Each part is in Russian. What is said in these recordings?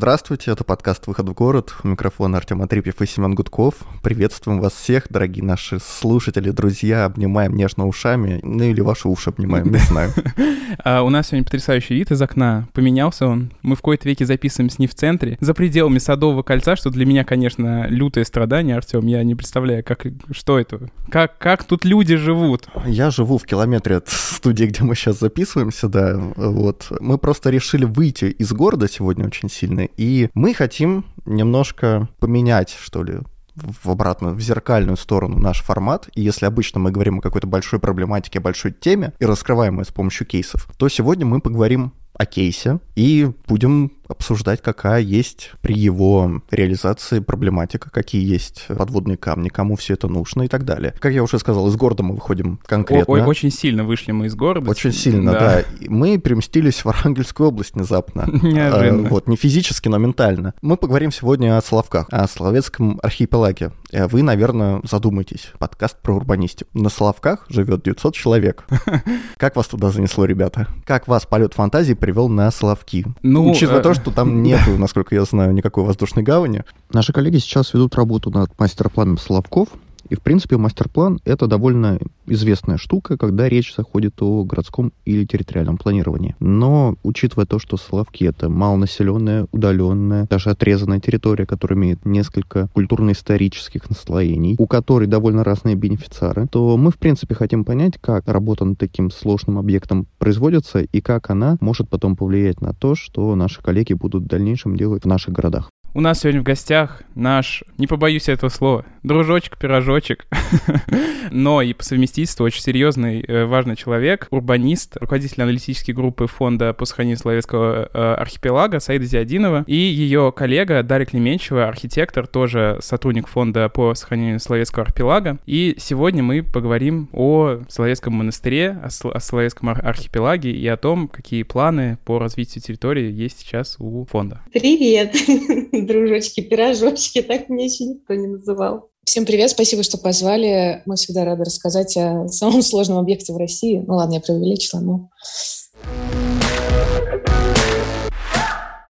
здравствуйте, это подкаст «Выход в город». У микрофона Артем Атрипьев и Семен Гудков. Приветствуем вас всех, дорогие наши слушатели, друзья. Обнимаем нежно ушами, ну или ваши уши обнимаем, не знаю. А, у нас сегодня потрясающий вид из окна. Поменялся он. Мы в кои-то веке записываемся не в центре, за пределами Садового кольца, что для меня, конечно, лютое страдание, Артем. Я не представляю, как, что это, как, как тут люди живут. Я живу в километре от студии, где мы сейчас записываемся, да. Вот. Мы просто решили выйти из города сегодня очень сильно, и мы хотим немножко поменять, что ли, в обратно, в зеркальную сторону наш формат, и если обычно мы говорим о какой-то большой проблематике, большой теме и раскрываем ее с помощью кейсов, то сегодня мы поговорим о кейсе и будем обсуждать, какая есть при его реализации проблематика, какие есть подводные камни, кому все это нужно и так далее. Как я уже сказал, из города мы выходим конкретно. Ой, очень сильно вышли мы из города. Очень сильно, да. да. Мы переместились в Архангельскую область внезапно. Неожиданно. Вот, не физически, но ментально. Мы поговорим сегодня о Соловках, о Соловецком архипелаге. Э, вы, наверное, задумаетесь. Подкаст про урбанистику. На Соловках живет 900 человек. Как вас туда занесло, ребята? Как вас полет фантазии привел на Соловки? Ну, Учитывая э, то, что там нету, насколько я знаю, никакой воздушной гавани. Наши коллеги сейчас ведут работу над мастер-планом Соловков. И, в принципе, мастер-план — это довольно известная штука, когда речь заходит о городском или территориальном планировании. Но, учитывая то, что Соловки — это малонаселенная, удаленная, даже отрезанная территория, которая имеет несколько культурно-исторических наслоений, у которой довольно разные бенефициары, то мы, в принципе, хотим понять, как работа над таким сложным объектом производится и как она может потом повлиять на то, что наши коллеги будут в дальнейшем делать в наших городах. У нас сегодня в гостях наш, не побоюсь этого слова, дружочек-пирожочек, но и по совместительству очень серьезный, э, важный человек, урбанист, руководитель аналитической группы фонда по сохранению Славянского э, архипелага Саида Зиадинова и ее коллега Дарья Клеменчева, архитектор, тоже сотрудник фонда по сохранению Славянского архипелага. И сегодня мы поговорим о Славянском монастыре, о, Сл- о Славянском архипелаге и о том, какие планы по развитию территории есть сейчас у фонда. Привет! дружочки, пирожочки, так меня еще никто не называл. Всем привет, спасибо, что позвали. Мы всегда рады рассказать о самом сложном объекте в России. Ну ладно, я преувеличила, но...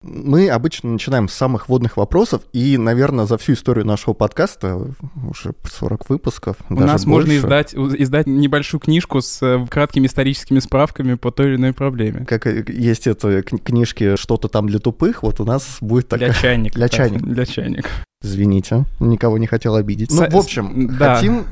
Мы обычно начинаем с самых водных вопросов, и, наверное, за всю историю нашего подкаста, уже 40 выпусков, У нас больше, можно издать, издать небольшую книжку с э, краткими историческими справками по той или иной проблеме. Как есть это книжки «Что-то там для тупых», вот у нас будет такая... Для чайника. Для чайника. Для чайника. Извините, никого не хотел обидеть. Ну, в общем, да. хотим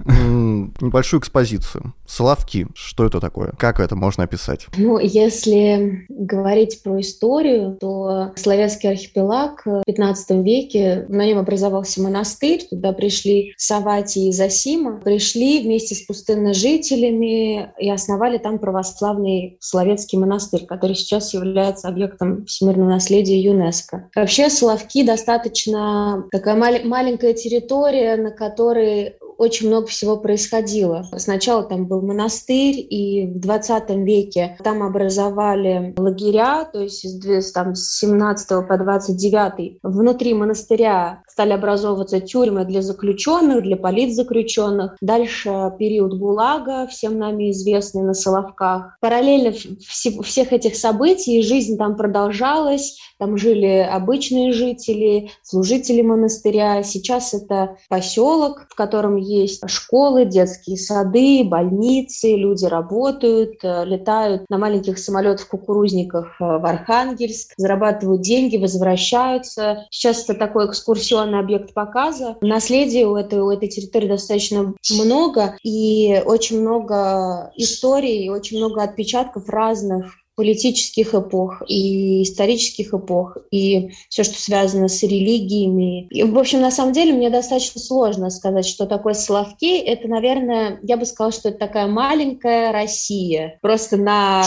небольшую экспозицию. Соловки, что это такое? Как это можно описать? Ну, если говорить про историю, то славянский архипелаг в 15 веке, на нем образовался монастырь, туда пришли Савати и Засима, пришли вместе с пустынножителями и основали там православный славянский монастырь, который сейчас является объектом всемирного наследия ЮНЕСКо. Вообще Соловки достаточно такая маленькая территория, на которой очень много всего происходило. Сначала там был монастырь, и в 20 веке там образовали лагеря, то есть с 17 по 29 внутри монастыря стали образовываться тюрьмы для заключенных, для политзаключенных. Дальше период ГУЛАГа, всем нами известный на Соловках. Параллельно всех этих событий жизнь там продолжалась, там жили обычные жители, служители монастыря. Сейчас это поселок, в котором есть школы, детские сады, больницы, люди работают, э, летают на маленьких самолетах-кукурузниках э, в Архангельск, зарабатывают деньги, возвращаются. Сейчас это такой экскурсионный объект показа. Наследия у этой, у этой территории достаточно много, и очень много историй, очень много отпечатков разных политических эпох и исторических эпох, и все, что связано с религиями. И, в общем, на самом деле мне достаточно сложно сказать, что такое Соловки. Это, наверное, я бы сказала, что это такая маленькая Россия, просто на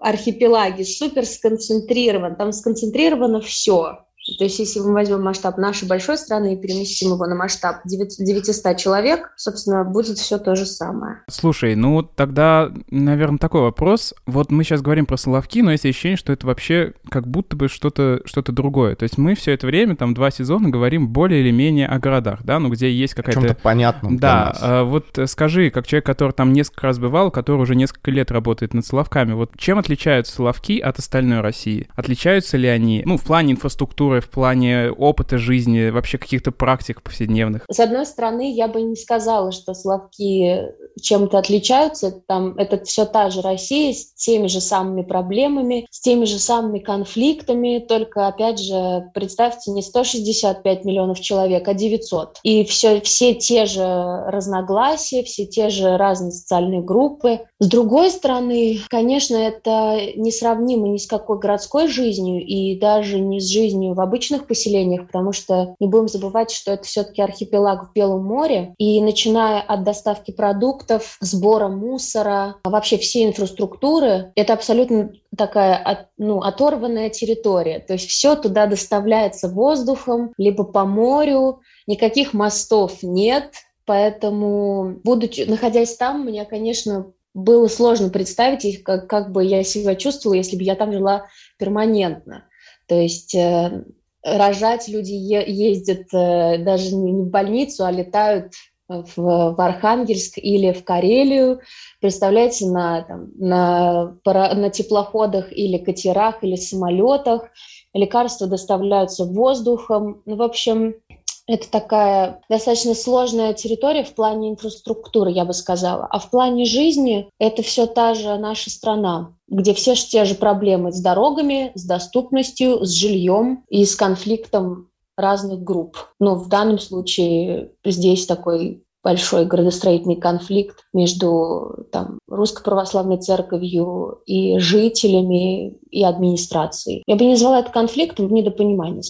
архипелаге супер сконцентрирован, там сконцентрировано все. То есть если мы возьмем масштаб нашей большой страны и переместим его на масштаб 900 человек, собственно, будет все то же самое. Слушай, ну тогда, наверное, такой вопрос. Вот мы сейчас говорим про Соловки, но есть ощущение, что это вообще как будто бы что-то что другое. То есть мы все это время, там, два сезона говорим более или менее о городах, да, ну где есть какая-то... Чем-то понятном Да, а, вот скажи, как человек, который там несколько раз бывал, который уже несколько лет работает над Соловками, вот чем отличаются Соловки от остальной России? Отличаются ли они, ну, в плане инфраструктуры, культуры, в плане опыта жизни, вообще каких-то практик повседневных? С одной стороны, я бы не сказала, что Славки чем-то отличаются. Там это все та же Россия с теми же самыми проблемами, с теми же самыми конфликтами, только, опять же, представьте, не 165 миллионов человек, а 900. И все, все те же разногласия, все те же разные социальные группы. С другой стороны, конечно, это несравнимо ни с какой городской жизнью и даже не с жизнью в обычных поселениях, потому что не будем забывать, что это все-таки архипелаг в Белом море. И начиная от доставки продуктов, сбора мусора, а вообще всей инфраструктуры, это абсолютно такая ну, оторванная территория. То есть все туда доставляется воздухом, либо по морю, никаких мостов нет, Поэтому, будучи, находясь там, мне, конечно, было сложно представить, как, как бы я себя чувствовала, если бы я там жила перманентно. То есть э, рожать люди ездят э, даже не в больницу, а летают в Архангельск или в Карелию, представляете, на, там, на, на теплоходах или катерах или самолетах. Лекарства доставляются воздухом. Ну, в общем, это такая достаточно сложная территория в плане инфраструктуры, я бы сказала. А в плане жизни это все та же наша страна, где все же те же проблемы с дорогами, с доступностью, с жильем и с конфликтом разных групп. Но в данном случае здесь такой большой градостроительный конфликт между там, Русской Православной Церковью и жителями и администрацией. Я бы не назвала это конфликтом, в недопонимании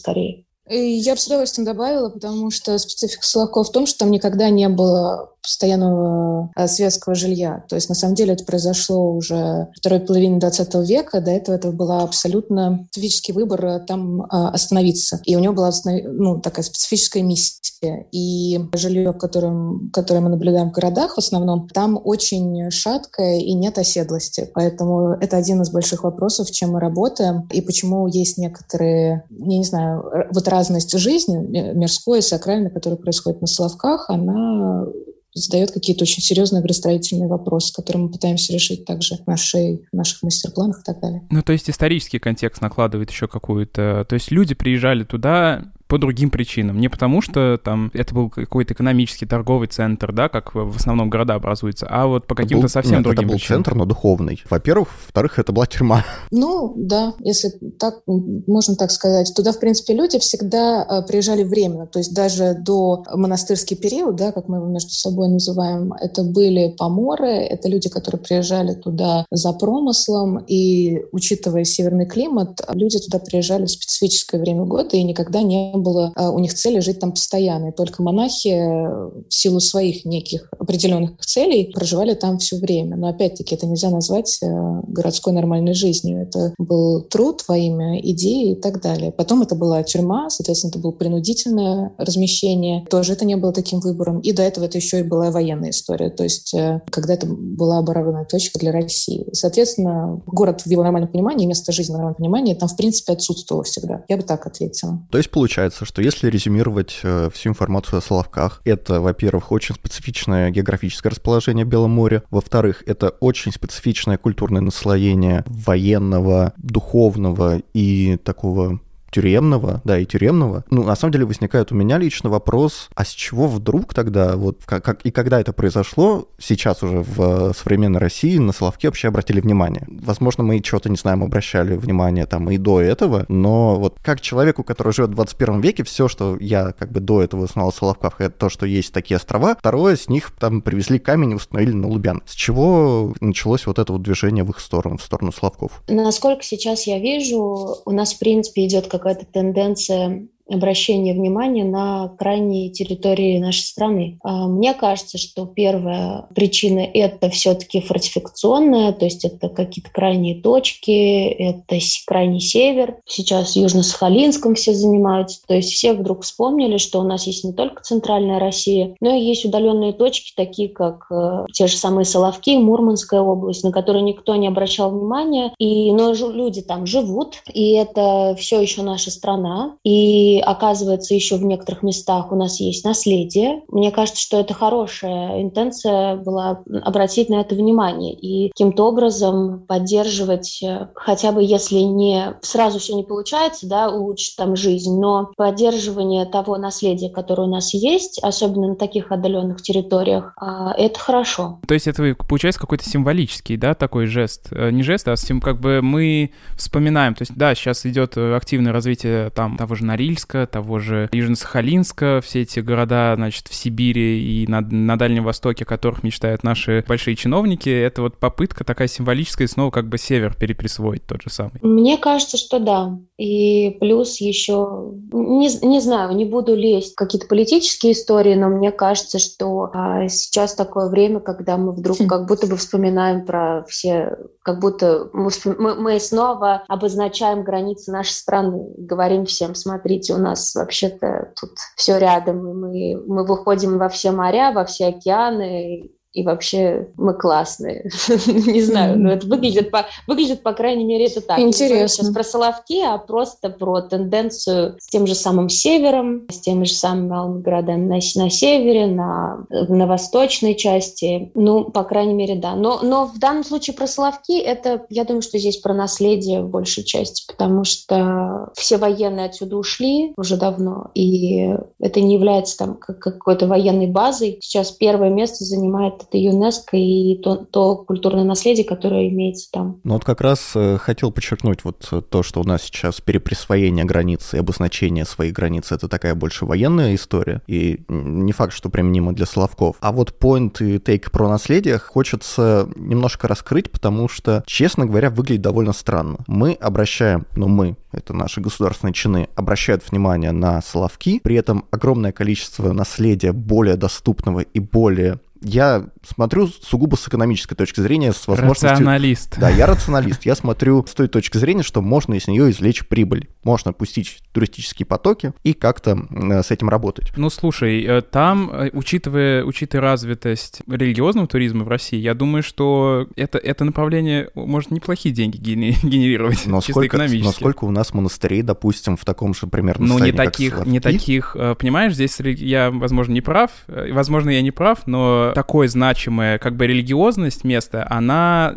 скорее. Я бы с удовольствием добавила, потому что специфика Соловков в том, что там никогда не было постоянного э, светского жилья. То есть, на самом деле, это произошло уже второй половине 20 века. До этого это был абсолютно специфический выбор э, там э, остановиться. И у него была ну, такая специфическая миссия. И жилье, которым, которое мы наблюдаем в городах в основном, там очень шаткое и нет оседлости. Поэтому это один из больших вопросов, чем мы работаем, и почему есть некоторые, я не знаю, вот разность жизни, мирской и сакральной, которая происходит на Соловках, она задает какие-то очень серьезные градостроительные вопросы, которые мы пытаемся решить также в, нашей, в наших мастер-планах и так далее. Ну, то есть исторический контекст накладывает еще какую-то... То есть люди приезжали туда по другим причинам. Не потому, что там это был какой-то экономический торговый центр, да, как в основном города образуются, а вот по каким-то совсем нет, другим это был причинам. центр, но духовный. Во-первых. Во-вторых, это была тюрьма. Ну, да, если так, можно так сказать. Туда, в принципе, люди всегда э, приезжали временно. То есть даже до монастырский период, да, как мы его между собой называем, это были поморы, это люди, которые приезжали туда за промыслом, и, учитывая северный климат, люди туда приезжали в специфическое время года и никогда не было а, у них цели жить там постоянно. И только монахи э, в силу своих неких определенных целей проживали там все время. Но опять-таки это нельзя назвать э, городской нормальной жизнью. Это был труд во имя идеи и так далее. Потом это была тюрьма, соответственно, это было принудительное размещение. Тоже это не было таким выбором. И до этого это еще и была военная история. То есть э, когда это была оборонная точка для России. Соответственно, город в его нормальном понимании, место жизни в нормальном понимании там, в принципе, отсутствовало всегда. Я бы так ответила. То есть получается, получается, что если резюмировать э, всю информацию о Соловках, это, во-первых, очень специфичное географическое расположение в Белом море, во-вторых, это очень специфичное культурное наслоение военного, духовного и такого тюремного, да, и тюремного. Ну, на самом деле возникает у меня лично вопрос, а с чего вдруг тогда, вот как, как и когда это произошло, сейчас уже в современной России на Соловки вообще обратили внимание? Возможно, мы чего-то, не знаем, обращали внимание там и до этого, но вот как человеку, который живет в 21 веке, все, что я как бы до этого знал о Соловках, это то, что есть такие острова. Второе, с них там привезли камень и установили на Лубян. С чего началось вот это вот движение в их сторону, в сторону Соловков? Насколько сейчас я вижу, у нас, в принципе, идет как какая-то тенденция обращение внимания на крайние территории нашей страны. А, мне кажется, что первая причина – это все-таки фортификационная, то есть это какие-то крайние точки, это крайний север. Сейчас Южно-Сахалинском все занимаются. То есть все вдруг вспомнили, что у нас есть не только центральная Россия, но и есть удаленные точки, такие как э, те же самые Соловки, Мурманская область, на которые никто не обращал внимания. И, но люди там живут, и это все еще наша страна. И Оказывается, еще в некоторых местах у нас есть наследие. Мне кажется, что это хорошая интенция была обратить на это внимание и каким-то образом поддерживать, э, хотя бы если не сразу все не получается, да, улучшить там жизнь, но поддерживание того наследия, которое у нас есть, особенно на таких отдаленных территориях, а, это хорошо. То есть это получается какой-то символический, да, такой жест? Э, не жест, а сим, как бы мы вспоминаем, то есть да, сейчас идет активное развитие там того же Норильска, того же Южно-Сахалинска, все эти города, значит, в Сибири и на, на Дальнем Востоке, о которых мечтают наши большие чиновники, это вот попытка такая символическая снова как бы север переприсвоить тот же самый. Мне кажется, что да. И плюс еще, не, не знаю, не буду лезть в какие-то политические истории, но мне кажется, что а, сейчас такое время, когда мы вдруг хм. как будто бы вспоминаем про все, как будто мы, мы, мы снова обозначаем границы нашей страны, говорим всем, смотрите, у нас вообще-то тут все рядом, и мы, мы выходим во все моря, во все океаны, и вообще мы классные. не знаю, но это выглядит, по, выглядит, по крайней мере, это так. Интересно. Сейчас про Соловки, а просто про тенденцию с тем же самым севером, с теми же самыми малыми городами на, на севере, на, на восточной части. Ну, по крайней мере, да. Но, но в данном случае про Соловки, это, я думаю, что здесь про наследие в большей части, потому что все военные отсюда ушли уже давно, и это не является там какой-то военной базой. Сейчас первое место занимает это ЮНЕСКО и то, то культурное наследие, которое имеется там. Ну вот как раз э, хотел подчеркнуть вот э, то, что у нас сейчас переприсвоение границы и обозначение своих границ — это такая больше военная история, и не факт, что применимо для Славков. А вот point и take про наследие хочется немножко раскрыть, потому что, честно говоря, выглядит довольно странно. Мы обращаем, ну мы, это наши государственные чины, обращают внимание на Славки, при этом огромное количество наследия более доступного и более я смотрю сугубо с экономической точки зрения, с возможностью... Рационалист. Да, я рационалист. Я смотрю с той точки зрения, что можно из нее извлечь прибыль. Можно пустить туристические потоки и как-то э, с этим работать. Ну, слушай, э, там, э, учитывая, учитывая развитость религиозного туризма в России, я думаю, что это, это направление может неплохие деньги генерировать, но чисто сколько, экономически. Но сколько у нас монастырей, допустим, в таком же примерно Ну, не таких, не таких, понимаешь, здесь я, возможно, не прав, возможно, я не прав, но такое значимое, как бы религиозность места, она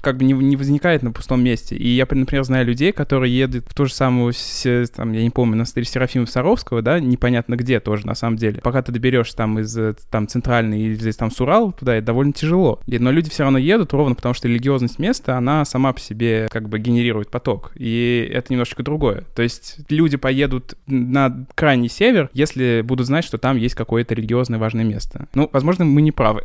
как бы не, не возникает на пустом месте. И я, например, знаю людей, которые едут в ту же самую, там, я не помню, монастырь Серафима Саровского, да, непонятно где тоже, на самом деле. Пока ты доберешься там из там центральной или здесь там с Урала туда, это довольно тяжело. Но люди все равно едут ровно потому, что религиозность места, она сама по себе как бы генерирует поток. И это немножечко другое. То есть люди поедут на крайний север, если будут знать, что там есть какое-то религиозное важное место. Ну, возможно, мы не правы.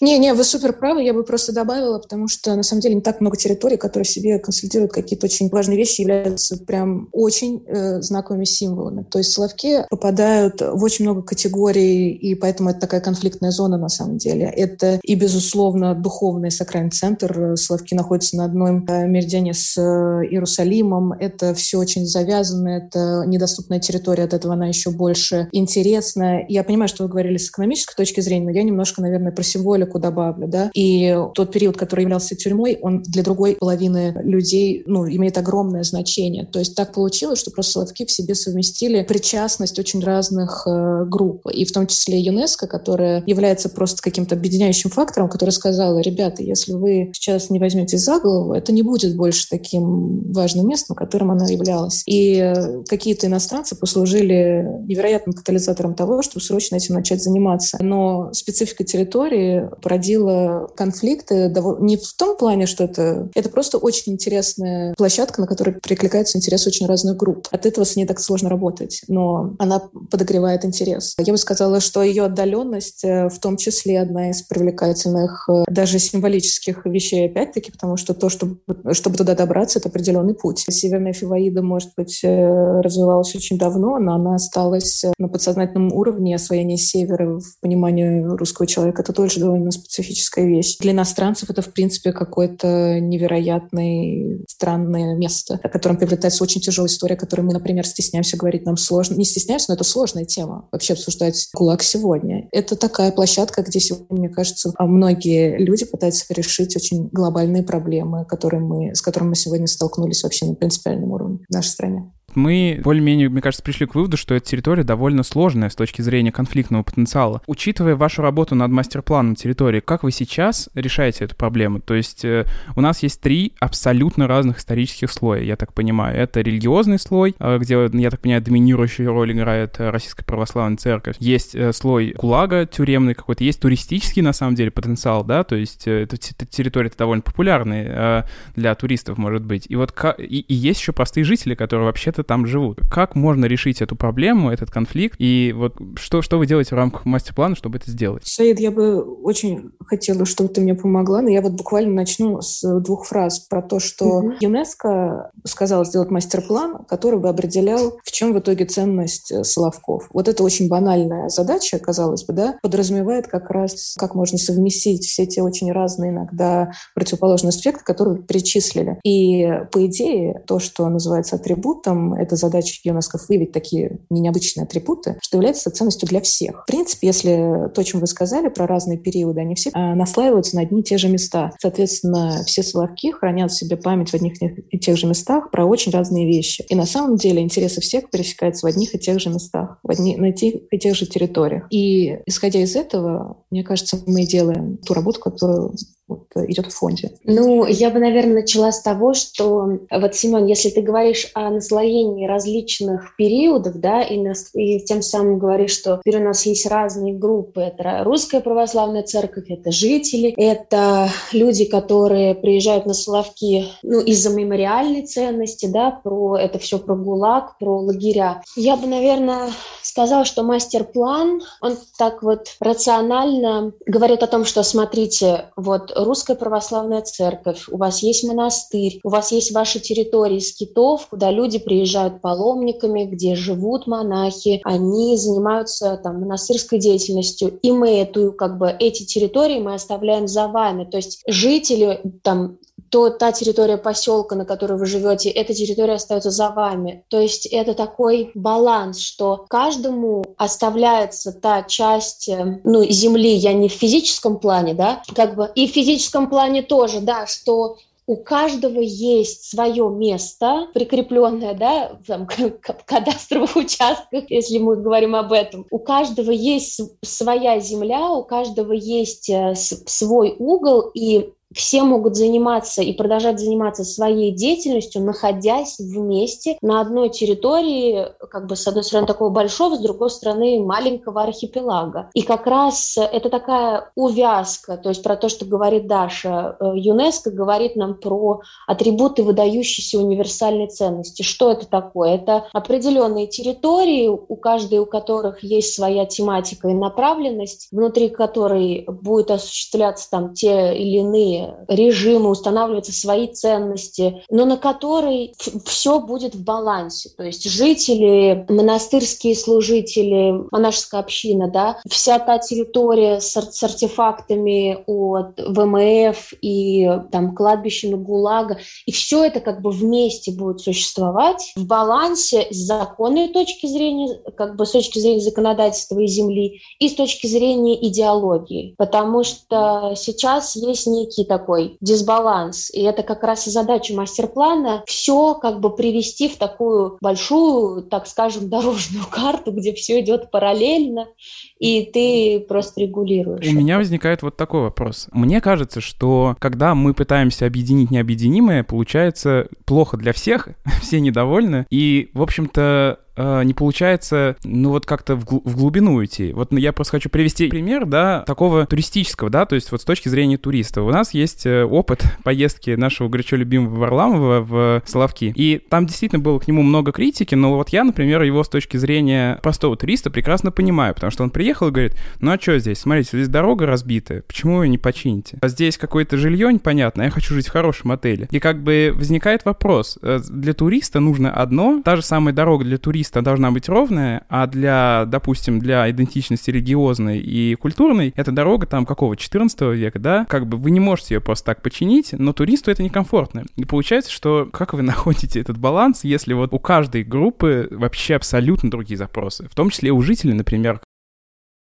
Не-не, вы супер правы, я бы просто добавила, потому что на самом деле не так много территорий, которые себе консолидируют какие-то очень важные вещи, являются прям очень э, знаковыми символами. То есть Соловки попадают в очень много категорий, и поэтому это такая конфликтная зона на самом деле. Это и, безусловно, духовный сакральный центр. Соловки находятся на одном э, меридиане с э, Иерусалимом. Это все очень завязано, это недоступная территория, от этого она еще больше интересная. Я понимаю, что вы говорили с экономической точки зрения, но я немножко, наверное, про символику добавлю, да. И тот период, который являлся тюрьмой, он для другой половины людей, ну, имеет огромное значение. То есть так получилось, что просто Соловки в себе совместили причастность очень разных э, групп, и в том числе ЮНЕСКО, которая является просто каким-то объединяющим фактором, который сказала, ребята, если вы сейчас не возьмете за голову, это не будет больше таким важным местом, которым она являлась. И э, какие-то иностранцы послужили невероятным катализатором того, чтобы срочно этим начать заниматься. Но специфика территории породила конфликты не в том плане, что это, это просто очень интересная площадка, на которой прикликаются интересы очень разных групп. От этого с ней так сложно работать, но она подогревает интерес. Я бы сказала, что ее отдаленность э, в том числе одна из привлекательных э, даже символических вещей, опять-таки, потому что то, чтобы, чтобы туда добраться, это определенный путь. Северная Фиваида, может быть, э, развивалась очень давно, но она осталась на подсознательном уровне освоения севера в понимании русского человека, это тоже довольно специфическая вещь. Для иностранцев это, в принципе, какое-то невероятное, странное место, о котором приобретается очень тяжелая история, о которой мы, например, стесняемся говорить, нам сложно. Не стесняемся, но это сложная тема вообще обсуждать ГУЛАГ сегодня. Это такая площадка, где сегодня, мне кажется, многие люди пытаются решить очень глобальные проблемы, которые мы, с которыми мы сегодня столкнулись вообще на принципиальном уровне в нашей стране. Мы более-менее, мне кажется, пришли к выводу, что эта территория довольно сложная с точки зрения конфликтного потенциала. Учитывая вашу работу над мастер-планом территории, как вы сейчас решаете эту проблему? То есть э, у нас есть три абсолютно разных исторических слоя, я так понимаю. Это религиозный слой, э, где, я так понимаю, доминирующую роль играет э, Российская Православная Церковь. Есть э, слой ГУЛАГа тюремный какой-то, есть туристический, на самом деле, потенциал, да, то есть э, эта территория довольно популярная э, для туристов, может быть. И вот и, и есть еще простые жители, которые вообще-то там живут. Как можно решить эту проблему, этот конфликт? И вот что, что вы делаете в рамках мастер-плана, чтобы это сделать? Саид, я бы очень хотела, чтобы ты мне помогла, но я вот буквально начну с двух фраз про то, что mm-hmm. ЮНЕСКО сказала сделать мастер-план, который бы определял, в чем в итоге ценность э, Соловков. Вот это очень банальная задача, казалось бы, да, подразумевает как раз, как можно совместить все те очень разные иногда противоположные аспекты, которые перечислили. И по идее, то, что называется атрибутом, это задача ЮНЕСКО выявить такие необычные атрибуты, что является ценностью для всех. В принципе, если то, чем вы сказали про разные периоды, они все а, наслаиваются на одни и те же места. Соответственно, все Соловки хранят в себе память в одних и тех же местах про очень разные вещи. И на самом деле интересы всех пересекаются в одних и тех же местах, в одни, на тех и тех же территориях. И исходя из этого, мне кажется, мы делаем ту работу, которую вот, э, идет в фонде? Ну, я бы, наверное, начала с того, что вот, Семен, если ты говоришь о наслоении различных периодов, да, и, нас, и тем самым говоришь, что теперь у нас есть разные группы, это русская православная церковь, это жители, это люди, которые приезжают на Соловки, ну, из-за мемориальной ценности, да, про это все про ГУЛАГ, про лагеря. Я бы, наверное, сказала, что мастер-план, он так вот рационально говорит о том, что, смотрите, вот русская православная церковь, у вас есть монастырь, у вас есть ваши территории скитов, куда люди приезжают паломниками, где живут монахи, они занимаются там монастырской деятельностью, и мы эту, как бы, эти территории мы оставляем за вами. То есть жители там то та территория поселка, на которой вы живете, эта территория остается за вами. То есть это такой баланс, что каждому оставляется та часть э, ну, земли, я не в физическом плане, да, как бы и в физическом плане тоже, да, что у каждого есть свое место, прикрепленное, да, там, к кадастровых участках, если мы говорим об этом. У каждого есть своя земля, у каждого есть э, свой угол, и все могут заниматься и продолжать заниматься своей деятельностью, находясь вместе на одной территории, как бы с одной стороны такого большого, с другой стороны маленького архипелага. И как раз это такая увязка, то есть про то, что говорит Даша. Э, ЮНЕСКО говорит нам про атрибуты выдающейся универсальной ценности. Что это такое? Это определенные территории, у каждой у которых есть своя тематика и направленность, внутри которой будет осуществляться там те или иные режимы, устанавливаются свои ценности, но на которой все будет в балансе. То есть жители, монастырские служители, монашеская община, да, вся та территория с, с артефактами от ВМФ и там кладбищами ГУЛАГа, и все это как бы вместе будет существовать в балансе с законной точки зрения, как бы с точки зрения законодательства и земли, и с точки зрения идеологии. Потому что сейчас есть некий такой дисбаланс. И это как раз и задача мастер-плана все как бы привести в такую большую, так скажем, дорожную карту, где все идет параллельно, и ты просто регулируешь. У меня возникает вот такой вопрос. Мне кажется, что когда мы пытаемся объединить необъединимое, получается плохо для всех, все недовольны, и, в общем-то, э, не получается, ну вот как-то в, в глубину идти. Вот я просто хочу привести пример, да, такого туристического, да, то есть вот с точки зрения туриста. У нас есть э, опыт поездки нашего горячо любимого Варламова в Соловки, и там действительно было к нему много критики, но вот я, например, его с точки зрения простого туриста прекрасно понимаю, потому что он приехал и говорит, ну а что здесь, смотрите, здесь дорога разбитая, почему ее не почините? А здесь какое-то жилье непонятно, я хочу жить в хорошем отеле. И как бы возникает вопрос, э, для туриста нужно одно, та же самая дорога для туриста туриста должна быть ровная, а для, допустим, для идентичности религиозной и культурной, эта дорога там какого, 14 века, да, как бы вы не можете ее просто так починить, но туристу это некомфортно. И получается, что как вы находите этот баланс, если вот у каждой группы вообще абсолютно другие запросы, в том числе у жителей, например.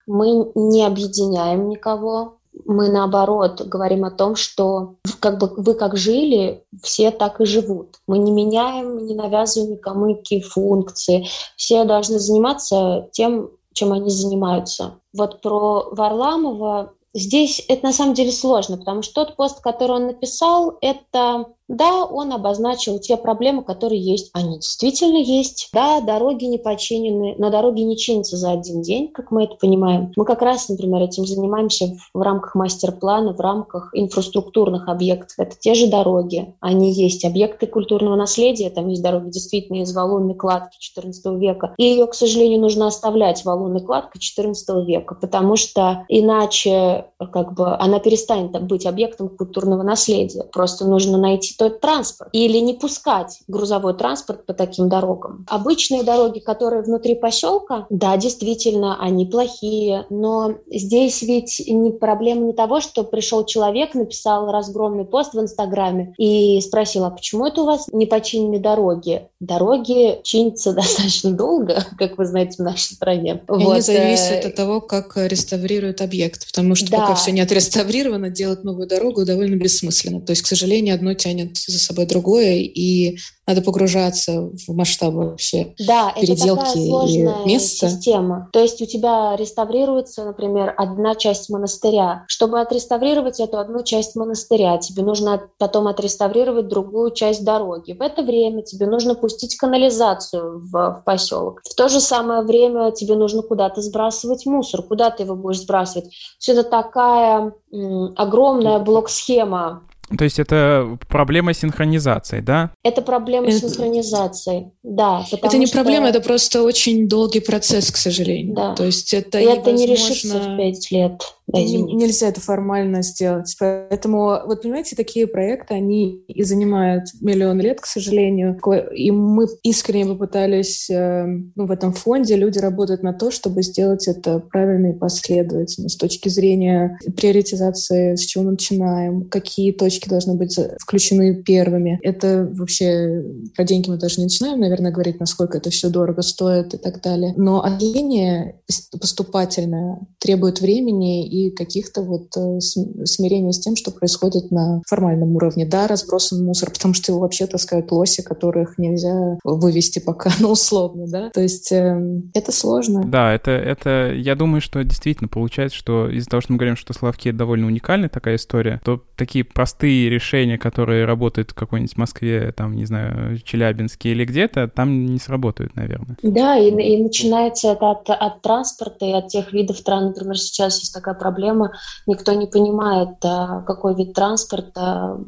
Мы не объединяем никого, мы наоборот говорим о том, что как бы вы как жили, все так и живут. Мы не меняем, не навязываем никому никакие функции. Все должны заниматься тем, чем они занимаются. Вот про Варламова здесь это на самом деле сложно, потому что тот пост, который он написал, это да, он обозначил те проблемы, которые есть. Они действительно есть. Да, дороги не починены, но дороги не чинятся за один день, как мы это понимаем. Мы как раз, например, этим занимаемся в рамках мастер-плана, в рамках инфраструктурных объектов. Это те же дороги. Они есть. Объекты культурного наследия. Там есть дороги действительно из валунной кладки XIV века. И ее, к сожалению, нужно оставлять валунной кладкой XIV века, потому что иначе как бы она перестанет быть объектом культурного наследия. Просто нужно найти тот транспорт или не пускать грузовой транспорт по таким дорогам. Обычные дороги, которые внутри поселка, да, действительно, они плохие, но здесь ведь не проблема не того, что пришел человек, написал разгромный пост в Инстаграме и спросил, а почему это у вас не починены дороги? Дороги чинятся достаточно долго, как вы знаете, в нашей стране. И вот. они зависят э, от того, как реставрируют объект, потому что да. пока все не отреставрировано, делать новую дорогу довольно бессмысленно. То есть, к сожалению, одно тянет тянет за собой другое, и надо погружаться в масштабы вообще да, переделки и места. система. То есть у тебя реставрируется, например, одна часть монастыря. Чтобы отреставрировать эту одну часть монастыря, тебе нужно потом отреставрировать другую часть дороги. В это время тебе нужно пустить канализацию в, в поселок. В то же самое время тебе нужно куда-то сбрасывать мусор. Куда ты его будешь сбрасывать? Все это такая м, огромная блок-схема то есть это проблема синхронизации, да? Это проблема это... синхронизации, да. Это не что... проблема, это просто очень долгий процесс, к сожалению. Да. То есть это, И это не решится в пять лет. Да, нельзя это формально сделать. Поэтому, вот понимаете, такие проекты, они и занимают миллион лет, к сожалению. И мы искренне попытались, эм, ну, в этом фонде люди работают на то, чтобы сделать это правильно и последовательно с точки зрения приоритизации, с чего мы начинаем, какие точки должны быть включены первыми. Это вообще про деньги мы даже не начинаем, наверное, говорить, насколько это все дорого стоит и так далее. Но отление поступательное требует времени и каких-то вот э, смирения с тем, что происходит на формальном уровне. Да, разбросан мусор, потому что его вообще таскают лоси, которых нельзя вывести пока, ну, условно, да. То есть э, это сложно. Да, это, это, я думаю, что действительно получается, что из-за того, что мы говорим, что Славки довольно уникальная такая история, то такие простые решения, которые работают в какой-нибудь Москве, там, не знаю, Челябинске или где-то, там не сработают, наверное. Да, и, и начинается это от, от транспорта и от тех видов, например, сейчас есть такая проблема. Никто не понимает, а, какой вид транспорта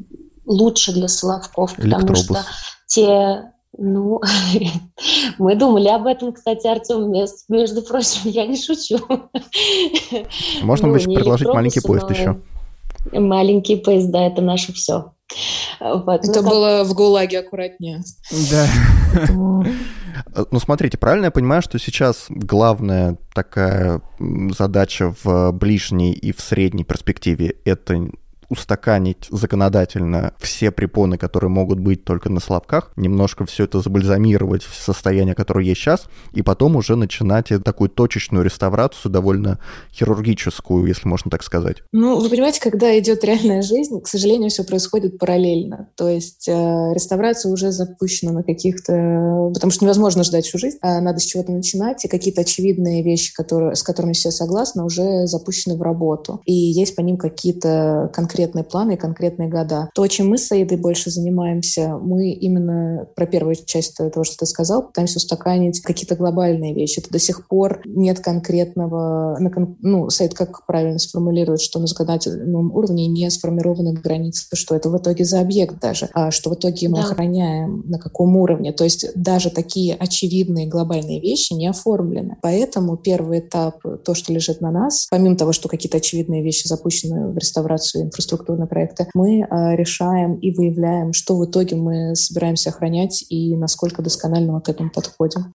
лучше для Соловков, потому что те ну, мы думали об этом, кстати, Артем, между прочим, я не шучу. Можно ну, еще предложить маленький поезд еще? Маленький поезд, да, это наше все. Вот. Это ну, было как... в ГУЛАГе аккуратнее. Да. Ну, смотрите, правильно я понимаю, что сейчас главная такая задача в ближней и в средней перспективе — это устаканить законодательно все препоны, которые могут быть только на слабках, немножко все это забальзамировать в состояние, которое есть сейчас, и потом уже начинать такую точечную реставрацию, довольно хирургическую, если можно так сказать. Ну, вы понимаете, когда идет реальная жизнь, к сожалению, все происходит параллельно. То есть э, реставрация уже запущена на каких-то... Потому что невозможно ждать всю жизнь, а надо с чего-то начинать, и какие-то очевидные вещи, которые, с которыми все согласны, уже запущены в работу. И есть по ним какие-то конкретные конкретные планы и конкретные года. То, чем мы с Аидой больше занимаемся, мы именно про первую часть того, что ты сказал, пытаемся устаканить какие-то глобальные вещи. Это до сих пор нет конкретного... Ну, Саид как правильно сформулирует, что на законодательном уровне не сформированы границы, что это в итоге за объект даже, а что в итоге мы да. охраняем, на каком уровне. То есть даже такие очевидные глобальные вещи не оформлены. Поэтому первый этап, то, что лежит на нас, помимо того, что какие-то очевидные вещи запущены в реставрацию инфраструктуры, инфраструктурные проекты, мы а, решаем и выявляем, что в итоге мы собираемся охранять и насколько досконально мы к этому подходим.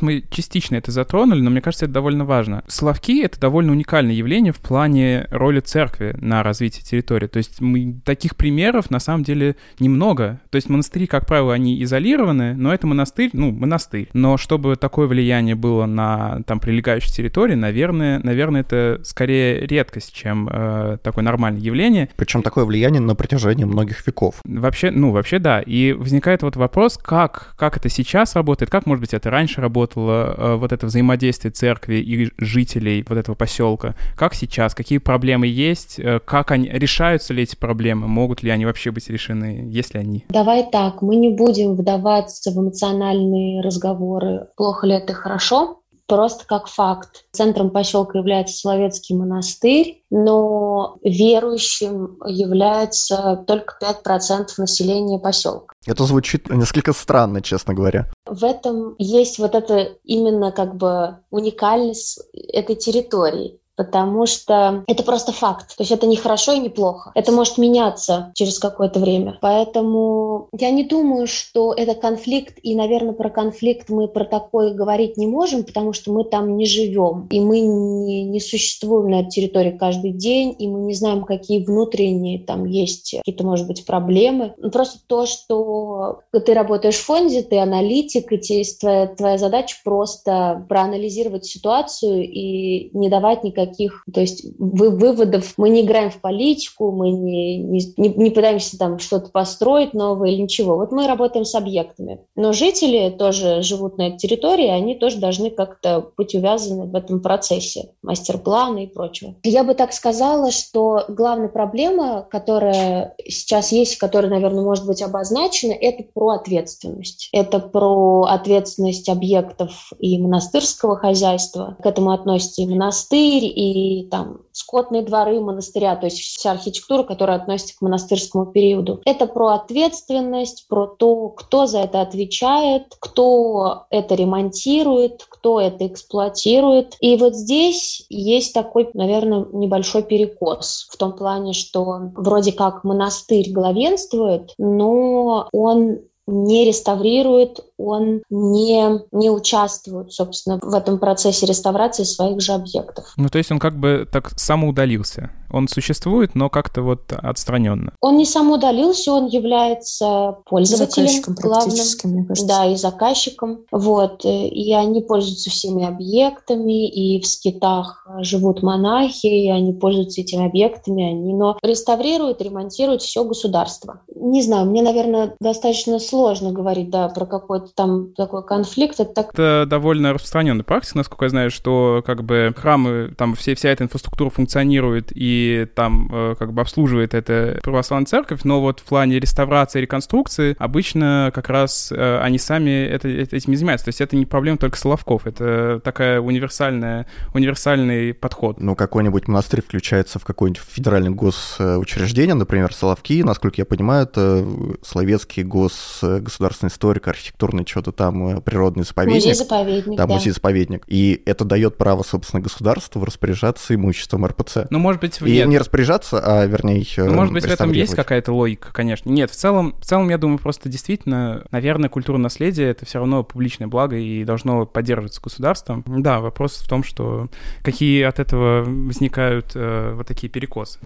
Мы частично это затронули, но мне кажется, это довольно важно. Соловки — это довольно уникальное явление в плане роли церкви на развитие территории. То есть мы, таких примеров на самом деле немного. То есть монастыри, как правило, они изолированы, но это монастырь, ну, монастырь. Но чтобы такое влияние было на там прилегающей территории, наверное, наверное, это скорее редкость, чем э, такое нормальное явление. Причем такое влияние на протяжении многих веков. Вообще, ну, вообще да. И возникает вот вопрос, как, как это сейчас работает, как, может быть, это раньше работало, работало э, вот это взаимодействие церкви и жителей вот этого поселка? Как сейчас? Какие проблемы есть? Э, как они решаются ли эти проблемы? Могут ли они вообще быть решены? Есть ли они? Давай так, мы не будем вдаваться в эмоциональные разговоры, плохо ли это хорошо, просто как факт. Центром поселка является Соловецкий монастырь, но верующим является только 5% населения поселка. Это звучит несколько странно, честно говоря. В этом есть вот это именно как бы уникальность этой территории потому что это просто факт. То есть это не хорошо и не плохо. Это может меняться через какое-то время. Поэтому я не думаю, что это конфликт, и, наверное, про конфликт мы про такое говорить не можем, потому что мы там не живем, и мы не, не существуем на этой территории каждый день, и мы не знаем, какие внутренние там есть какие-то, может быть, проблемы. Ну, просто то, что ты работаешь в фонде, ты аналитик, и твоя, твоя задача просто проанализировать ситуацию и не давать никаких никаких, то есть вы, выводов, мы не играем в политику, мы не, не, не пытаемся там что-то построить новое или ничего. Вот мы работаем с объектами. Но жители тоже живут на этой территории, они тоже должны как-то быть увязаны в этом процессе, мастер-планы и прочего. Я бы так сказала, что главная проблема, которая сейчас есть, которая, наверное, может быть обозначена, это про ответственность. Это про ответственность объектов и монастырского хозяйства. К этому относится и монастырь, и там скотные дворы монастыря, то есть вся архитектура, которая относится к монастырскому периоду. Это про ответственность, про то, кто за это отвечает, кто это ремонтирует, кто это эксплуатирует. И вот здесь есть такой, наверное, небольшой перекос в том плане, что вроде как монастырь главенствует, но он не реставрирует, он не, не участвует, собственно, в этом процессе реставрации своих же объектов. Ну, то есть он как бы так самоудалился. Он существует, но как-то вот отстраненно. Он не самоудалился, он является пользователем заказчиком главным, мне кажется. Да, и заказчиком. Вот. И они пользуются всеми объектами, и в скитах живут монахи, и они пользуются этими объектами, они, но реставрируют, ремонтируют все государство. Не знаю, мне, наверное, достаточно сложно говорить, да, про какой-то там такой конфликт. Это, так... это довольно распространенная практика, насколько я знаю, что как бы храмы, там все, вся эта инфраструктура функционирует и там э, как бы обслуживает это православная церковь, но вот в плане реставрации, реконструкции обычно как раз э, они сами это, этим не занимаются. То есть это не проблема только Соловков, это такая универсальная, универсальный подход. Ну, какой-нибудь монастырь включается в какое-нибудь федеральное госучреждение, например, Соловки, насколько я понимаю, это Словецкий гос государственный историк, архитектурный что-то там, э, природный заповедник. Музей-заповедник, да. музей-заповедник. И это дает право, собственно, государству распоряжаться имуществом РПЦ. Ну, может быть, и нет. не распоряжаться, а, вернее, ну, может быть, в этом есть какая-то логика, конечно. Нет, в целом, в целом, я думаю, просто действительно, наверное, культура наследия — это все равно публичное благо и должно поддерживаться государством. Да, вопрос в том, что какие от этого возникают э, вот такие перекосы.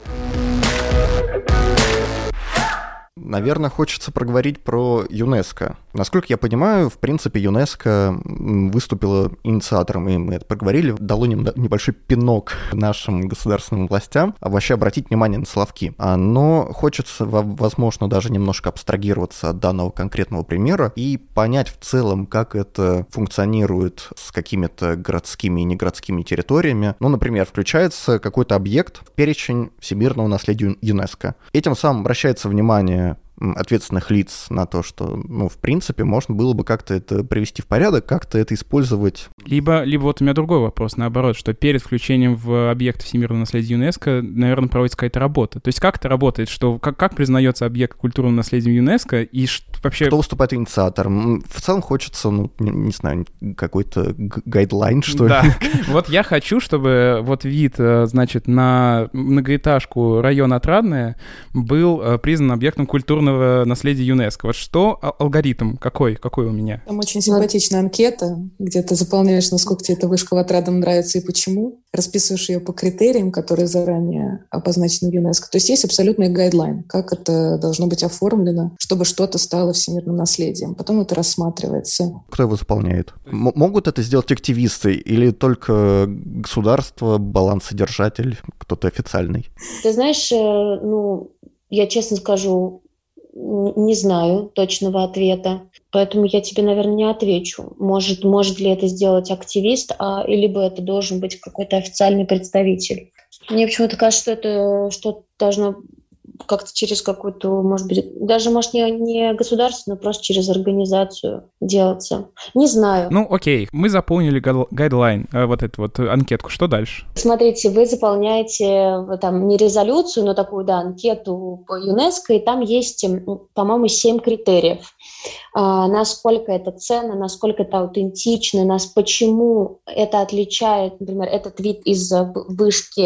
Наверное, хочется проговорить про ЮНЕСКО. Насколько я понимаю, в принципе, ЮНЕСКО выступила инициатором, и мы это проговорили, дало небольшой пинок нашим государственным властям, а вообще обратить внимание на Соловки. А, но хочется, возможно, даже немножко абстрагироваться от данного конкретного примера и понять в целом, как это функционирует с какими-то городскими и негородскими территориями. Ну, например, включается какой-то объект в перечень всемирного наследия ЮНЕСКО. Этим самым обращается внимание ответственных лиц на то, что, ну, в принципе, можно было бы как-то это привести в порядок, как-то это использовать. Либо, либо вот у меня другой вопрос, наоборот, что перед включением в объект всемирного наследия ЮНЕСКо, наверное, проводится какая-то работа. То есть как это работает, что как, как признается объект культурного наследия ЮНЕСКо и что, вообще... Кто выступает инициатором? В целом хочется, ну, не, не знаю, какой-то гайдлайн, что ли? Да, вот я хочу, чтобы вот вид, э, значит, на многоэтажку района Отрадная был э, признан объектом культурного культурного наследия ЮНЕСКО. Вот что алгоритм? Какой? Какой у меня? Там очень симпатичная анкета, где ты заполняешь, насколько тебе эта вышка в отрадом нравится и почему. Расписываешь ее по критериям, которые заранее обозначены в ЮНЕСКО. То есть есть абсолютный гайдлайн, как это должно быть оформлено, чтобы что-то стало всемирным наследием. Потом это рассматривается. Кто его заполняет? М- могут это сделать активисты или только государство, балансодержатель, кто-то официальный? Ты знаешь, э, ну, я честно скажу, не знаю точного ответа, поэтому я тебе, наверное, не отвечу. Может, может ли это сделать активист, а, либо это должен быть какой-то официальный представитель. Мне почему-то кажется, что это что должно как-то через какую-то, может быть, даже, может, не, не государство, но просто через организацию делаться. Не знаю. Ну, окей, мы заполнили гайдлайн, э, вот эту вот анкетку. Что дальше? Смотрите, вы заполняете э, там не резолюцию, но такую, да, анкету по ЮНЕСКО, и там есть, по-моему, семь критериев. А, насколько это ценно, насколько это аутентично, нас почему это отличает, например, этот вид из вышки,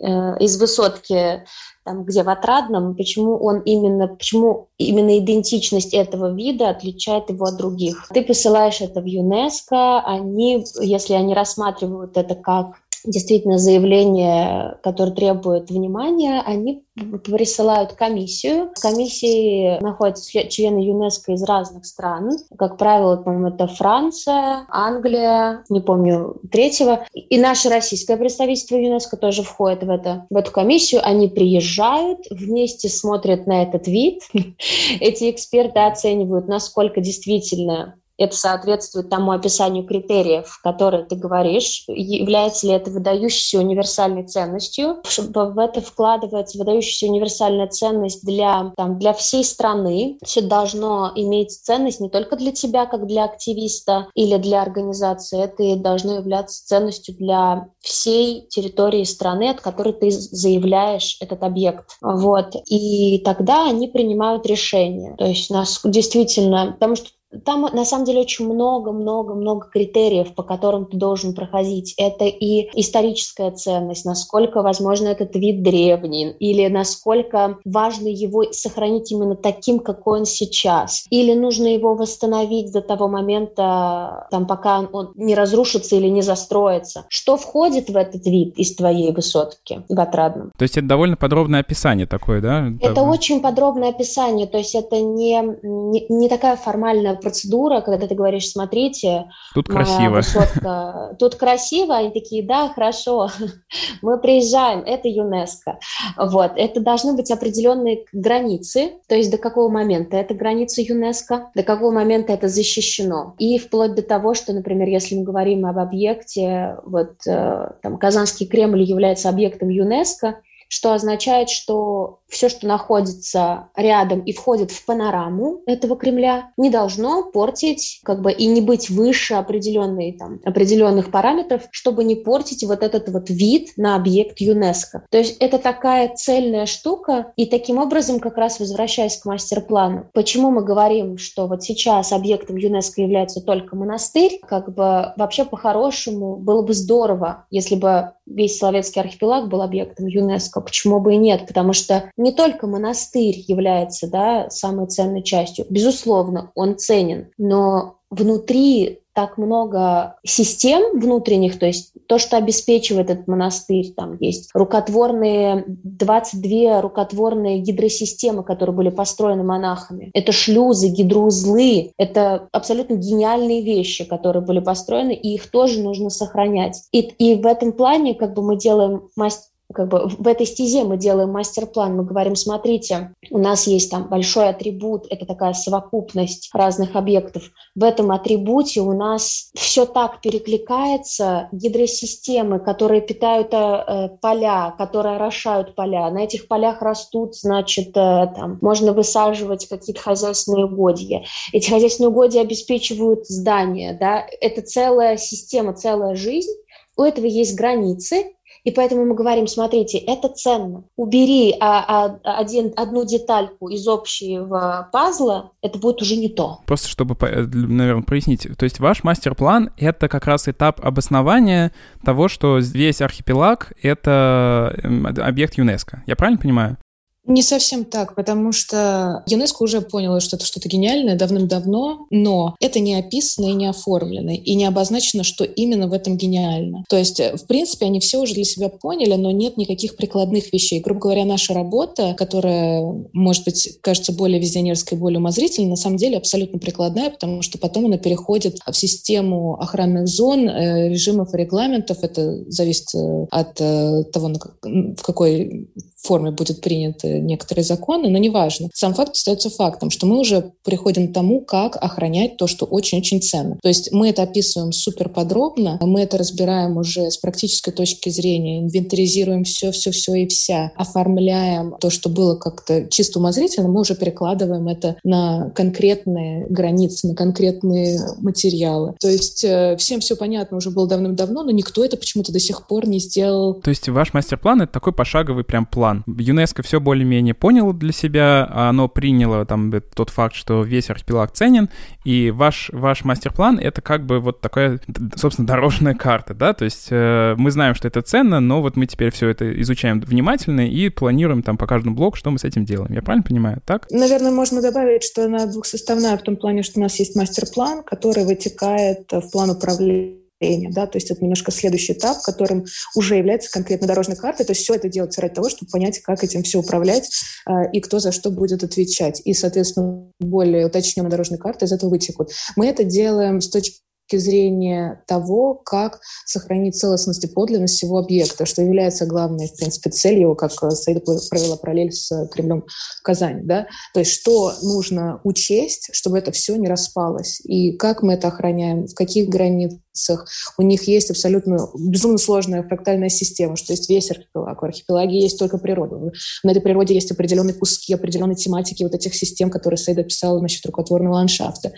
э, из высотки там, где в Отрадном, почему он именно, почему именно идентичность этого вида отличает его от других. Ты посылаешь это в ЮНЕСКО, они, если они рассматривают это как действительно заявление, которое требует внимания, они присылают комиссию. В комиссии находятся члены ЮНЕСКО из разных стран. Как правило, по-моему, это Франция, Англия, не помню, третьего. И наше российское представительство ЮНЕСКО тоже входит в, это, в эту комиссию. Они приезжают, вместе смотрят на этот вид. Эти эксперты оценивают, насколько действительно это соответствует тому описанию критериев, которые ты говоришь, является ли это выдающейся универсальной ценностью. В это вкладывается выдающаяся универсальная ценность для, там, для всей страны. Все должно иметь ценность не только для тебя, как для активиста или для организации, это должно являться ценностью для всей территории страны, от которой ты заявляешь этот объект. Вот. И тогда они принимают решение. То есть нас действительно, потому что там на самом деле очень много-много-много критериев, по которым ты должен проходить. Это и историческая ценность, насколько, возможно, этот вид древний, или насколько важно его сохранить именно таким, какой он сейчас, или нужно его восстановить до того момента, там, пока он не разрушится или не застроится. Что входит в этот вид из твоей высотки в Отрадном? То есть это довольно подробное описание такое, да? Это очень подробное описание, то есть это не, не, не такая формальная процедура, когда ты говоришь, смотрите, тут красиво. Высотка, тут красиво, они такие, да, хорошо, мы приезжаем, это ЮНЕСКО. Вот, это должны быть определенные границы, то есть до какого момента это граница ЮНЕСКО, до какого момента это защищено. И вплоть до того, что, например, если мы говорим об объекте, вот э, там Казанский Кремль является объектом ЮНЕСКО, что означает, что все, что находится рядом и входит в панораму этого Кремля, не должно портить как бы и не быть выше определенной, там, определенных параметров, чтобы не портить вот этот вот вид на объект ЮНЕСКО. То есть это такая цельная штука, и таким образом, как раз возвращаясь к мастер-плану, почему мы говорим, что вот сейчас объектом ЮНЕСКО является только монастырь, как бы вообще по-хорошему было бы здорово, если бы весь Соловецкий архипелаг был объектом ЮНЕСКО. Почему бы и нет? Потому что не только монастырь является да, самой ценной частью. Безусловно, он ценен, но внутри так много систем внутренних, то есть то, что обеспечивает этот монастырь, там есть рукотворные, 22 рукотворные гидросистемы, которые были построены монахами. Это шлюзы, гидроузлы, это абсолютно гениальные вещи, которые были построены, и их тоже нужно сохранять. И, и в этом плане как бы мы делаем мастер как бы в этой стезе мы делаем мастер-план, мы говорим, смотрите, у нас есть там большой атрибут, это такая совокупность разных объектов. В этом атрибуте у нас все так перекликается, гидросистемы, которые питают э, поля, которые орошают поля. На этих полях растут, значит, э, там, можно высаживать какие-то хозяйственные угодья. Эти хозяйственные угодья обеспечивают здания, да, это целая система, целая жизнь, у этого есть границы, и поэтому мы говорим, смотрите, это ценно. Убери а, а, один, одну детальку из общего пазла, это будет уже не то. Просто чтобы, наверное, прояснить. То есть ваш мастер-план — это как раз этап обоснования того, что весь архипелаг — это эм, объект ЮНЕСКО. Я правильно понимаю? Не совсем так, потому что ЮНЕСКО уже поняла, что это что-то гениальное давным-давно, но это не описано и не оформлено, и не обозначено, что именно в этом гениально. То есть, э, в принципе, они все уже для себя поняли, но нет никаких прикладных вещей. Грубо говоря, наша работа, которая, может быть, кажется более визионерской, более умозрительной, на самом деле абсолютно прикладная, потому что потом она переходит в систему охранных зон, э, режимов и регламентов. Это зависит э, от того, в какой форме будет приняты некоторые законы, но неважно. Сам факт остается фактом, что мы уже приходим к тому, как охранять то, что очень-очень ценно. То есть мы это описываем супер подробно, мы это разбираем уже с практической точки зрения, инвентаризируем все-все-все и вся, оформляем то, что было как-то чисто умозрительно, мы уже перекладываем это на конкретные границы, на конкретные материалы. То есть э, всем все понятно уже было давным-давно, но никто это почему-то до сих пор не сделал. То есть ваш мастер-план — это такой пошаговый прям план. ЮНЕСКО все более-менее поняло для себя, оно приняло там тот факт, что весь архипелаг ценен, и ваш, ваш мастер-план — это как бы вот такая, собственно, дорожная карта, да, то есть э, мы знаем, что это ценно, но вот мы теперь все это изучаем внимательно и планируем там по каждому блоку, что мы с этим делаем. Я правильно понимаю, так? Наверное, можно добавить, что она двухсоставная в том плане, что у нас есть мастер-план, который вытекает в план управления зрения, да, то есть это немножко следующий этап, которым уже является конкретно дорожной картой, то есть все это делается ради того, чтобы понять, как этим все управлять э, и кто за что будет отвечать. И, соответственно, более уточненная дорожная карта из этого вытекут. Мы это делаем с точки точки зрения того, как сохранить целостность и подлинность всего объекта, что является главной, в принципе, целью его, как Саида провела параллель с Кремлем Казани. Да? То есть что нужно учесть, чтобы это все не распалось, и как мы это охраняем, в каких границах у них есть абсолютно безумно сложная фрактальная система, что есть весь архипелаг. В архипелаге есть только природа. На этой природе есть определенные куски, определенные тематики вот этих систем, которые Саида писала насчет рукотворного ландшафта.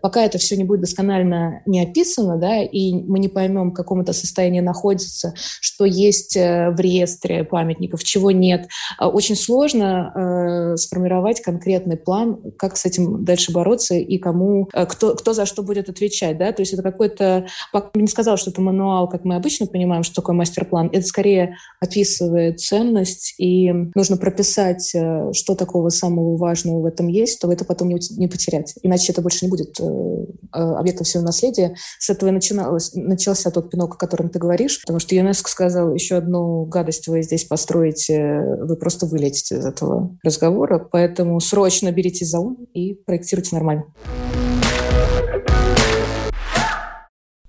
Пока это все не будет досконально не описано, да, и мы не поймем, в каком это состоянии находится, что есть э, в реестре памятников, чего нет, а очень сложно э, сформировать конкретный план, как с этим дальше бороться и кому, э, кто, кто за что будет отвечать, да, то есть это какой-то, не сказал, что это мануал, как мы обычно понимаем, что такое мастер-план, это скорее описывает ценность, и нужно прописать, э, что такого самого важного в этом есть, чтобы это потом не, потерять, иначе это больше не будет объектом всего наследия, с этого и начиналось, начался тот пинок, о котором ты говоришь, потому что ЮНЕСКО сказал, еще одну гадость вы здесь построите, вы просто вылетите из этого разговора, поэтому срочно берите за ум и проектируйте нормально.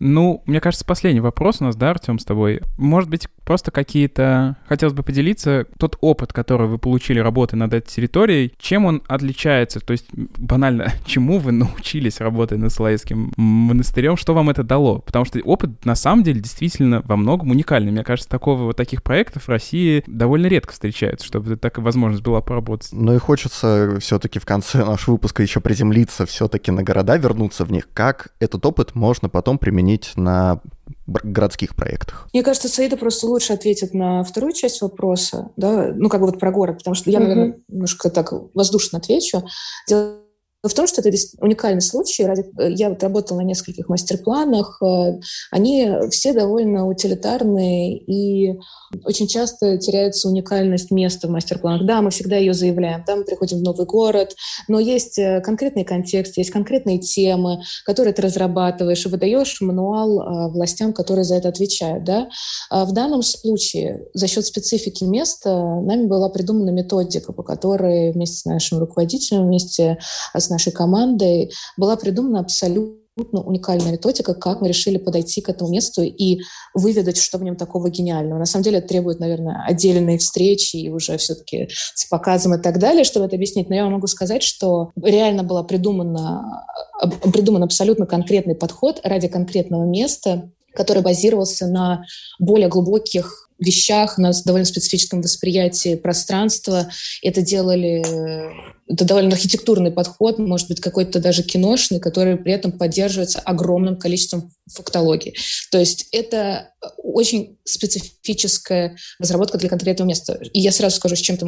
Ну, мне кажется, последний вопрос у нас, да, Артем, с тобой. Может быть, просто какие-то... Хотелось бы поделиться тот опыт, который вы получили работой над этой территорией, чем он отличается? То есть, банально, чему вы научились работать над Соловецким монастырем? Что вам это дало? Потому что опыт, на самом деле, действительно во многом уникальный. Мне кажется, такого вот таких проектов в России довольно редко встречается, чтобы такая возможность была поработать. Ну и хочется все-таки в конце нашего выпуска еще приземлиться все-таки на города, вернуться в них. Как этот опыт можно потом применить на городских проектах? Мне кажется, Саида просто лучше ответит на вторую часть вопроса, да, ну, как бы вот про город, потому что я, наверное, немножко так воздушно отвечу. Дело в том, что это уникальный случай. Э, я вот работала на нескольких мастер-планах. Э, они все довольно утилитарные, и очень часто теряется уникальность места в мастер-планах. Да, мы всегда ее заявляем, да, мы приходим в новый город, но есть э, конкретный контекст, есть конкретные темы, которые ты разрабатываешь и выдаешь мануал властям, которые за это отвечают. Да? А в данном случае за счет специфики места нами была придумана методика, по которой вместе с нашим руководителем, вместе с нашей командой была придумана абсолютно уникальная методика, как мы решили подойти к этому месту и выведать, что в нем такого гениального. На самом деле это требует, наверное, отдельной встречи и уже все-таки с показом и так далее, чтобы это объяснить. Но я могу сказать, что реально была придумана, придуман абсолютно конкретный подход ради конкретного места, который базировался на более глубоких вещах, на довольно специфическом восприятии пространства. Это делали... Это довольно архитектурный подход, может быть, какой-то даже киношный, который при этом поддерживается огромным количеством фактологии. То есть это очень специфическая разработка для конкретного места. И я сразу скажу, с чем это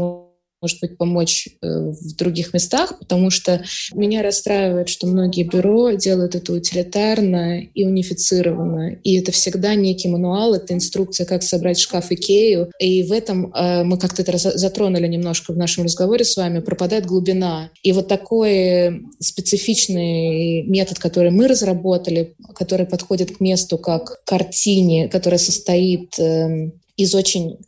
может быть, помочь э, в других местах, потому что меня расстраивает, что многие бюро делают это утилитарно и унифицированно. И это всегда некий мануал, это инструкция, как собрать шкаф Икею. И в этом э, мы как-то это затронули немножко в нашем разговоре с вами, пропадает глубина. И вот такой специфичный метод, который мы разработали, который подходит к месту как картине, которая состоит э, из очень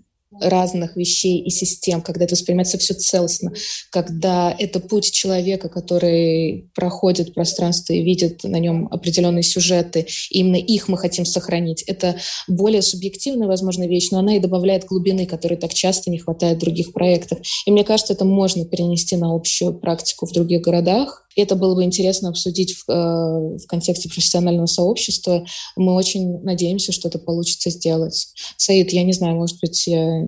разных вещей и систем, когда это воспринимается все целостно, когда это путь человека, который проходит пространство и видит на нем определенные сюжеты, и именно их мы хотим сохранить. Это более субъективная, возможно, вещь, но она и добавляет глубины, которой так часто не хватает в других проектах. И мне кажется, это можно перенести на общую практику в других городах, это было бы интересно обсудить в, э, в контексте профессионального сообщества. Мы очень надеемся, что это получится сделать. Саид, я не знаю, может быть, я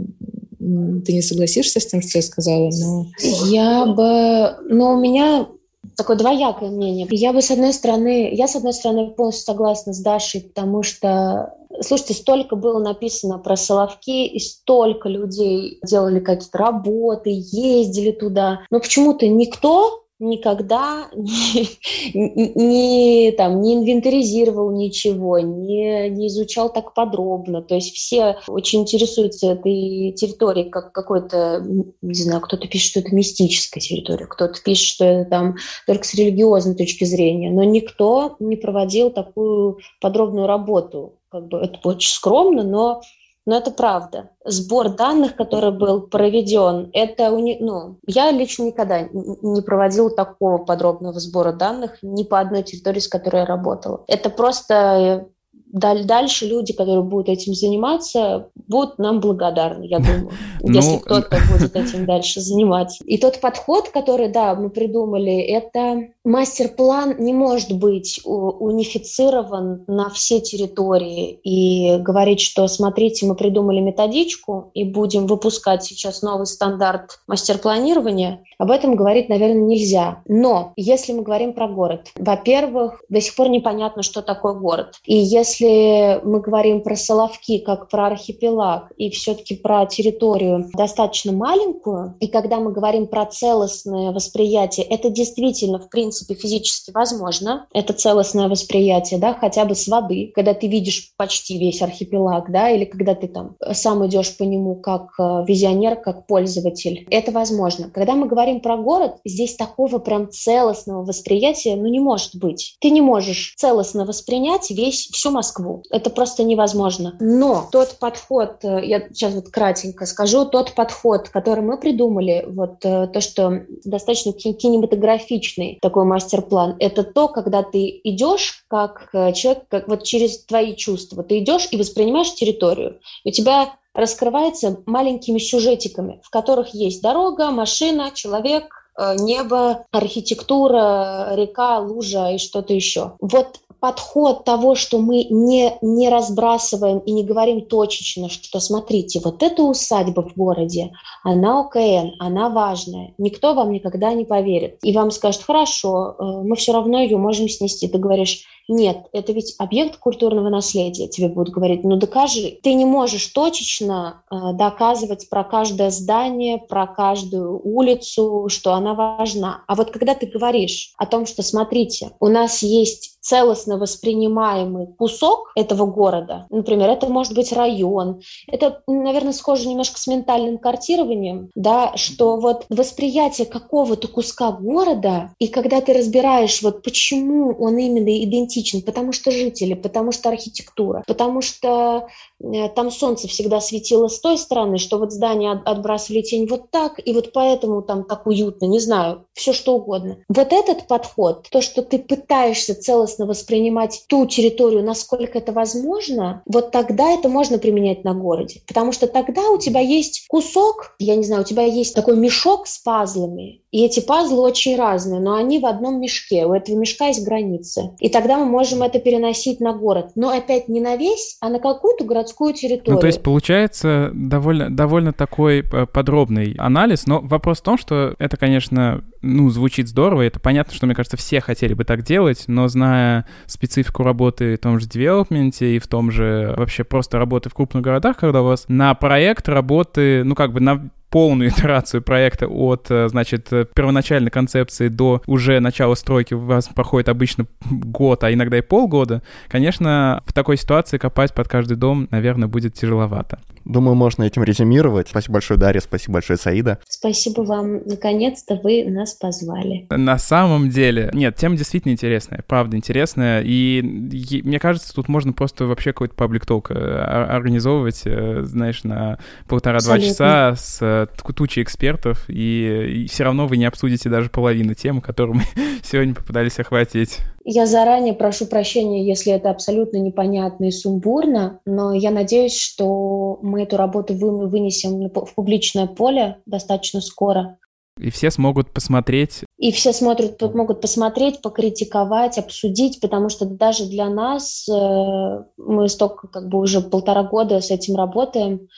ты не согласишься с тем, что я сказала, но... Я бы... Но у меня такое двоякое мнение. Я бы, с одной стороны, я, с одной стороны, полностью согласна с Дашей, потому что Слушайте, столько было написано про Соловки, и столько людей делали какие-то работы, ездили туда. Но почему-то никто никогда не, не, там, не инвентаризировал ничего, не, не изучал так подробно. То есть все очень интересуются этой территорией как какой-то, не знаю, кто-то пишет, что это мистическая территория, кто-то пишет, что это там только с религиозной точки зрения, но никто не проводил такую подробную работу. Как бы это очень скромно, но но это правда. Сбор данных, который был проведен, это уни... ну, я лично никогда не проводила такого подробного сбора данных ни по одной территории, с которой я работала. Это просто дальше люди, которые будут этим заниматься, будут нам благодарны, я думаю, ну, если кто-то будет этим дальше заниматься. И тот подход, который, да, мы придумали, это мастер-план не может быть унифицирован на все территории и говорить, что смотрите, мы придумали методичку и будем выпускать сейчас новый стандарт мастер-планирования. Об этом говорить, наверное, нельзя. Но если мы говорим про город, во-первых, до сих пор непонятно, что такое город. И если мы говорим про Соловки как про архипелаг и все-таки про территорию достаточно маленькую, и когда мы говорим про целостное восприятие, это действительно, в принципе, принципе, физически возможно. Это целостное восприятие, да, хотя бы с воды, когда ты видишь почти весь архипелаг, да, или когда ты там сам идешь по нему как э, визионер, как пользователь. Это возможно. Когда мы говорим про город, здесь такого прям целостного восприятия, ну, не может быть. Ты не можешь целостно воспринять весь, всю Москву. Это просто невозможно. Но тот подход, э, я сейчас вот кратенько скажу, тот подход, который мы придумали, вот э, то, что достаточно кинематографичный такой мастер-план. Это то, когда ты идешь как э, человек, как вот через твои чувства. Ты идешь и воспринимаешь территорию. У тебя раскрывается маленькими сюжетиками, в которых есть дорога, машина, человек, э, небо, архитектура, река, лужа и что-то еще. Вот подход того, что мы не, не разбрасываем и не говорим точечно, что смотрите, вот эта усадьба в городе, она ОКН, она важная, никто вам никогда не поверит. И вам скажет, хорошо, э, мы все равно ее можем снести. Ты говоришь, нет, это ведь объект культурного наследия. Тебе будут говорить, ну докажи. Ты не можешь точечно э, доказывать про каждое здание, про каждую улицу, что она важна. А вот когда ты говоришь о том, что, смотрите, у нас есть целостно воспринимаемый кусок этого города, например, это может быть район, это, наверное, схоже немножко с ментальным картированием, да, что вот восприятие какого-то куска города, и когда ты разбираешь, вот почему он именно идентичен, потому что жители, потому что архитектура, потому что э, там солнце всегда светило с той стороны, что вот здания отбрасывали тень вот так, и вот поэтому там так уютно, не знаю, все что угодно. Вот этот подход, то, что ты пытаешься целостно целостно воспринимать ту территорию, насколько это возможно, вот тогда это можно применять на городе. Потому что тогда у тебя есть кусок, я не знаю, у тебя есть такой мешок с пазлами, и эти пазлы очень разные, но они в одном мешке. У этого мешка есть границы. И тогда мы можем это переносить на город. Но опять не на весь, а на какую-то городскую территорию. Ну, то есть получается довольно, довольно такой э, подробный анализ. Но вопрос в том, что это, конечно, ну, звучит здорово. Это понятно, что, мне кажется, все хотели бы так делать, но зная специфику работы в том же девелопменте и в том же вообще просто работы в крупных городах, когда у вас на проект работы, ну, как бы на полную итерацию проекта от, значит, первоначальной концепции до уже начала стройки у вас проходит обычно год, а иногда и полгода, конечно, в такой ситуации копать под каждый дом, наверное, будет тяжеловато. Думаю, можно этим резюмировать. Спасибо большое, Дарья, спасибо большое, Саида. Спасибо вам. Наконец-то вы нас позвали. На самом деле, нет, тема действительно интересная, правда интересная, и, и мне кажется, тут можно просто вообще какой-то паблик ток э, организовывать, э, знаешь, на полтора-два часа с э, тучей экспертов, и, и все равно вы не обсудите даже половину тем, которую мы сегодня попытались охватить. Я заранее прошу прощения, если это абсолютно непонятно и сумбурно, но я надеюсь, что мы эту работу вынесем в публичное поле достаточно скоро. И все смогут посмотреть. И все смотрят, могут посмотреть, покритиковать, обсудить, потому что даже для нас, э, мы столько, как бы уже полтора года с этим работаем,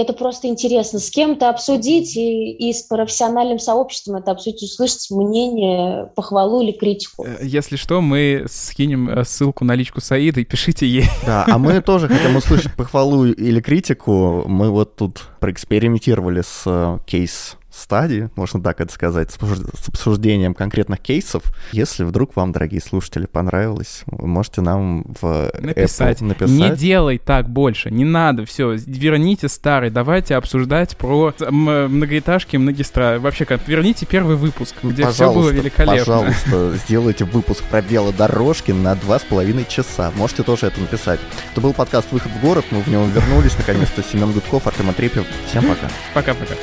это просто интересно с кем-то обсудить и, и с профессиональным сообществом это обсудить, услышать мнение, похвалу или критику. Э, если что, мы скинем э, ссылку на личку Саида и пишите ей. Да, а мы тоже хотим услышать похвалу или критику. Мы вот тут проэкспериментировали с э, кейс стадии, можно так это сказать, с обсуждением конкретных кейсов. Если вдруг вам, дорогие слушатели, понравилось, вы можете нам в написать. Apple написать. Не делай так больше, не надо, все, верните старый, давайте обсуждать про многоэтажки, многистра. Вообще, как верните первый выпуск, где пожалуйста, все было великолепно. Пожалуйста, сделайте выпуск про дорожки на два с половиной часа. Можете тоже это написать. Это был подкаст «Выход в город», мы в него вернулись, наконец-то, Семен Гудков, Артем Атрепьев. Всем пока. Пока-пока.